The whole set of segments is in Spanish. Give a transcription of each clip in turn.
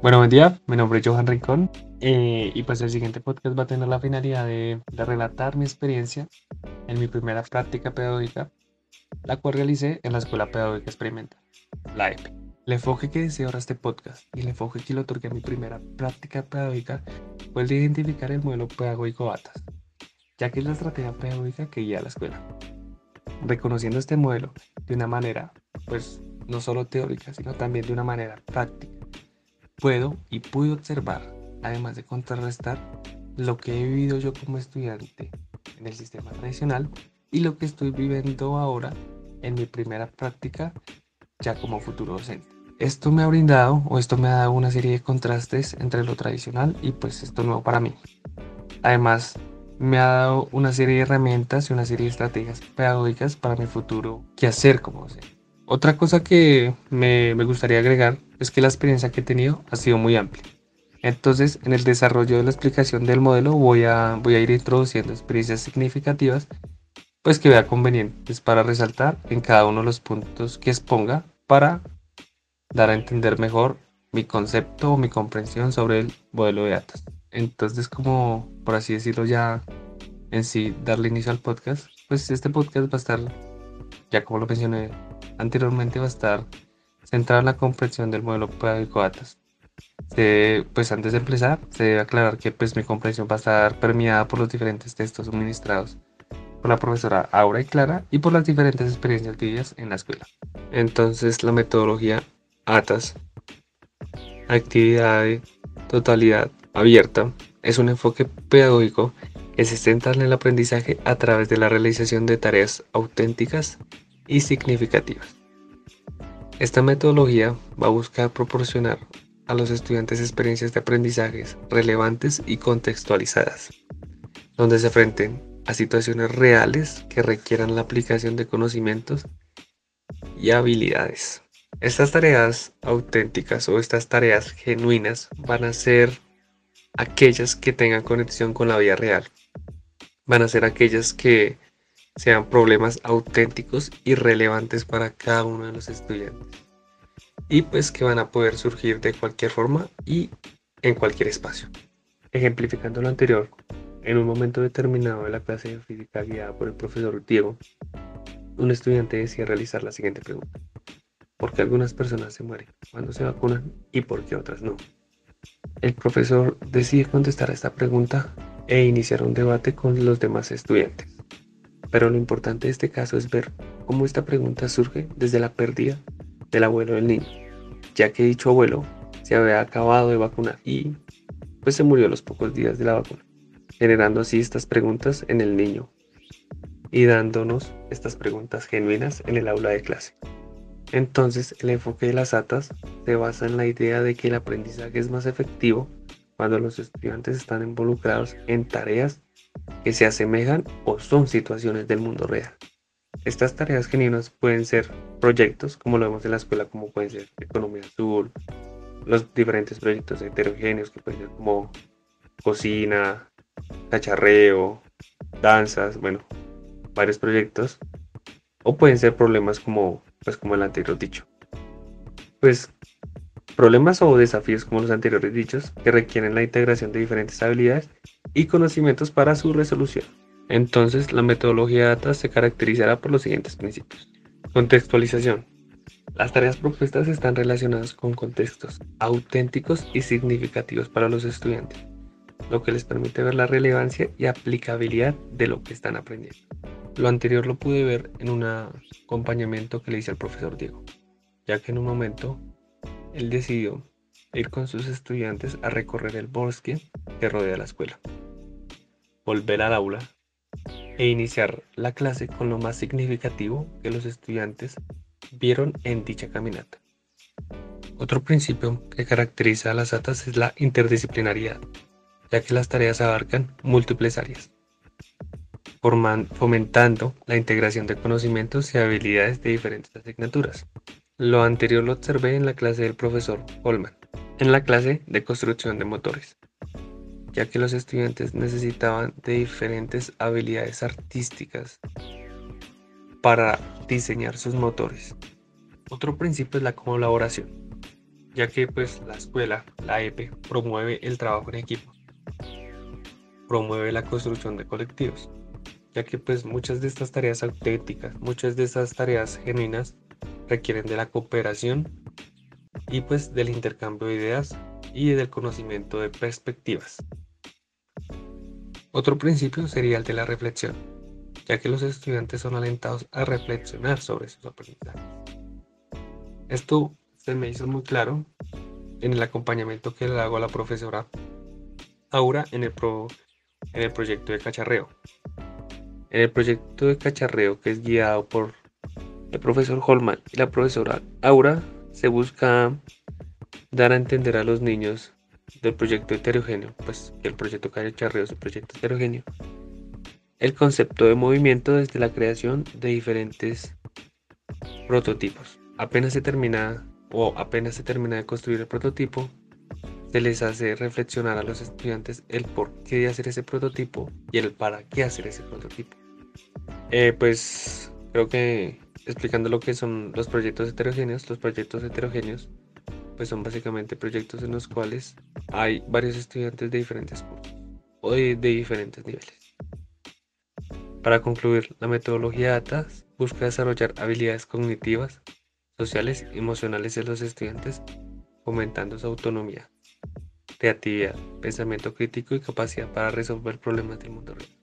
Bueno, buen día, mi nombre es Johan Rincón eh, y pues el siguiente podcast va a tener la finalidad de, relatar mi experiencia en mi primera práctica pedagógica, la cual realicé en la Escuela Pedagógica Experimental, la EPE. El enfoque que deseo ahora este podcast y el enfoque que le otorgué a mi primera práctica pedagógica fue el de identificar el modelo pedagógico ATAS, ya que es la estrategia pedagógica que guía a la escuela. Reconociendo este modelo de una manera, pues no solo teórica, sino también de una manera práctica puedo y pude observar, además de contrarrestar, lo que he vivido yo como estudiante en el sistema tradicional y lo que estoy viviendo ahora en mi primera práctica ya como futuro docente. Esto me ha brindado o esto me ha dado una serie de contrastes entre lo tradicional y pues esto nuevo para mí. Además, me ha dado una serie de herramientas y una serie de estrategias pedagógicas para mi futuro que hacer como docente. Otra cosa que me, gustaría agregar es que la experiencia que he tenido ha sido muy amplia. Entonces, en el desarrollo de la explicación del modelo voy a, voy a ir introduciendo experiencias significativas, pues que vea convenientes para resaltar en cada uno de los puntos que exponga para dar a entender mejor mi concepto o mi comprensión sobre el modelo de datos. Entonces, como por así decirlo ya en sí, darle inicio al podcast, pues este podcast va a estar, ya como lo mencioné anteriormente va a estar centrado en la comprensión del modelo pedagógico ATAS. pues antes de empezar, se debe aclarar que pues mi comprensión va a estar permeada por los diferentes textos suministrados por la profesora Aura y Clara y por las diferentes experiencias vividas en la escuela. Entonces la metodología ATAS, actividad de totalidad abierta, es un enfoque pedagógico que se centra en el aprendizaje a través de la realización de tareas auténticas y significativas. Esta metodología va a buscar proporcionar a los estudiantes experiencias de aprendizajes relevantes y contextualizadas, donde se enfrenten a situaciones reales que requieran la aplicación de conocimientos y habilidades. Estas tareas auténticas o estas tareas genuinas van a ser aquellas que tengan conexión con la vida real. Van a ser aquellas que sean problemas auténticos y relevantes para cada uno de los estudiantes. Y pues que van a poder surgir de cualquier forma y en cualquier espacio. Ejemplificando lo anterior, en un momento determinado de la clase de física guiada por el profesor Diego, un estudiante decía realizar la siguiente pregunta. ¿Por qué algunas personas se mueren cuando se vacunan y por qué otras no? El profesor decide contestar a esta pregunta e iniciar un debate con los demás estudiantes. Pero lo importante de este caso es ver cómo esta pregunta surge desde la pérdida del abuelo del niño, ya que dicho abuelo se había acabado de vacunar y pues se murió a los pocos días de la vacuna, generando así estas preguntas en el niño y dándonos estas preguntas genuinas en el aula de clase. Entonces, el enfoque de las ATAS se basa en la idea de que el aprendizaje es más efectivo cuando los estudiantes están involucrados en tareas que se asemejan o son situaciones del mundo real. Estas tareas genuinas pueden ser proyectos, como lo vemos en la escuela, como pueden ser economía azul, los diferentes proyectos heterogéneos que pueden ser como cocina, cacharreo, danzas, bueno, varios proyectos. O pueden ser problemas como, pues como el anterior dicho. Pues problemas o desafíos como los anteriores dichos que requieren la integración de diferentes habilidades y conocimientos para su resolución. Entonces, la metodología DATA se caracterizará por los siguientes principios. Contextualización. Las tareas propuestas están relacionadas con contextos auténticos y significativos para los estudiantes, lo que les permite ver la relevancia y aplicabilidad de lo que están aprendiendo. Lo anterior lo pude ver en un acompañamiento que le hice al profesor Diego, ya que en un momento él decidió ir con sus estudiantes a recorrer el bosque que rodea la escuela, volver al aula e iniciar la clase con lo más significativo que los estudiantes vieron en dicha caminata. Otro principio que caracteriza a las ATAS es la interdisciplinariedad, ya que las tareas abarcan múltiples áreas, fomentando la integración de conocimientos y habilidades de diferentes asignaturas. Lo anterior lo observé en la clase del profesor Holman, en la clase de construcción de motores, ya que los estudiantes necesitaban de diferentes habilidades artísticas para diseñar sus motores. Otro principio es la colaboración, ya que pues la escuela, la EPE, promueve el trabajo en equipo, promueve la construcción de colectivos, ya que pues muchas de estas tareas auténticas, muchas de estas tareas genuinas requieren de la cooperación y pues del intercambio de ideas y del conocimiento de perspectivas. Otro principio sería el de la reflexión, ya que los estudiantes son alentados a reflexionar sobre sus aprendizajes. Esto se me hizo muy claro en el acompañamiento que le hago a la profesora Aura en el, en el proyecto de cacharreo. En el proyecto de cacharreo que es guiado por el profesor Holman y la profesora Aura, se busca dar a entender a los niños del proyecto heterogéneo, pues el proyecto cacharreo es un proyecto heterogéneo, el concepto de movimiento desde la creación de diferentes prototipos. Apenas se termina o apenas se termina de construir el prototipo, se les hace reflexionar a los estudiantes el por qué hacer ese prototipo y el para qué hacer ese prototipo. Eh, pues creo que explicando lo que son los proyectos heterogéneos, los proyectos heterogéneos pues son básicamente proyectos en los cuales hay varios estudiantes de diferentes cursos o de, diferentes niveles. Para concluir, la metodología ATAS busca desarrollar habilidades cognitivas, sociales y emocionales de los estudiantes, fomentando su autonomía, creatividad, pensamiento crítico y capacidad para resolver problemas del mundo real.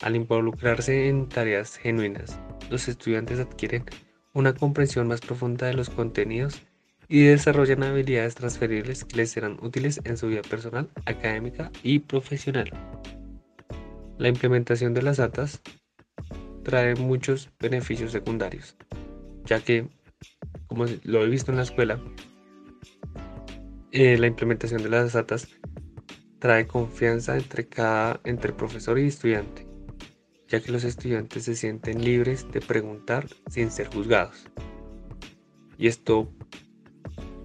Al involucrarse en tareas genuinas, los estudiantes adquieren una comprensión más profunda de los contenidos y desarrollan habilidades transferibles que les serán útiles en su vida personal, académica y profesional. La implementación de las ATAS trae muchos beneficios secundarios, ya que, como lo he visto en la escuela, eh, la implementación de las ATAS trae confianza entre cada entre profesor y estudiante, ya que los estudiantes se sienten libres de preguntar sin ser juzgados. Y esto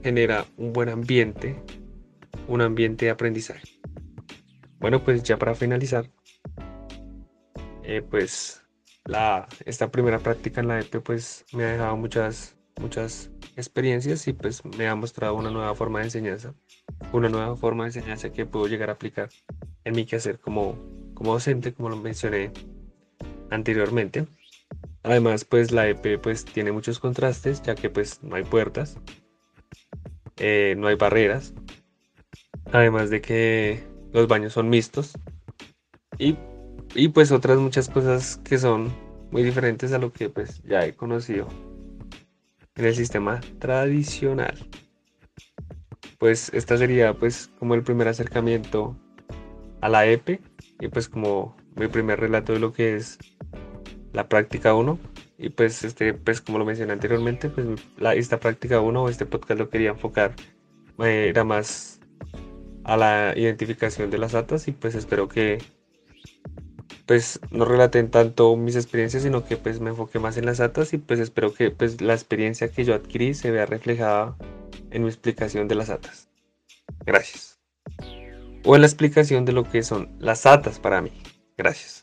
genera un buen ambiente, un ambiente de aprendizaje. Bueno, pues ya para finalizar, eh, pues la, esta primera práctica en la EP pues me ha dejado muchas, muchas experiencias y pues me ha mostrado una nueva forma de enseñanza, una nueva forma de enseñanza que puedo llegar a aplicar en mi quehacer como, como docente, como lo mencioné anteriormente. Además, pues la EP pues tiene muchos contrastes, ya que pues no hay puertas, eh, no hay barreras, además de que los baños son mixtos y, y, pues otras muchas cosas que son muy diferentes a lo que pues ya he conocido en el sistema tradicional. Pues esta sería pues como el primer acercamiento a la EPE y pues como mi primer relato de lo que es la práctica 1 y pues, este, pues como lo mencioné anteriormente, pues la, esta práctica 1 o este podcast lo quería enfocar, eh, era más a la identificación de las atas y pues espero que pues no relaten tanto mis experiencias, sino que pues me enfoque más en las atas y pues espero que pues la experiencia que yo adquirí se vea reflejada en mi explicación de las atas. Gracias. O en la explicación de lo que son las atas para mí. Gracias.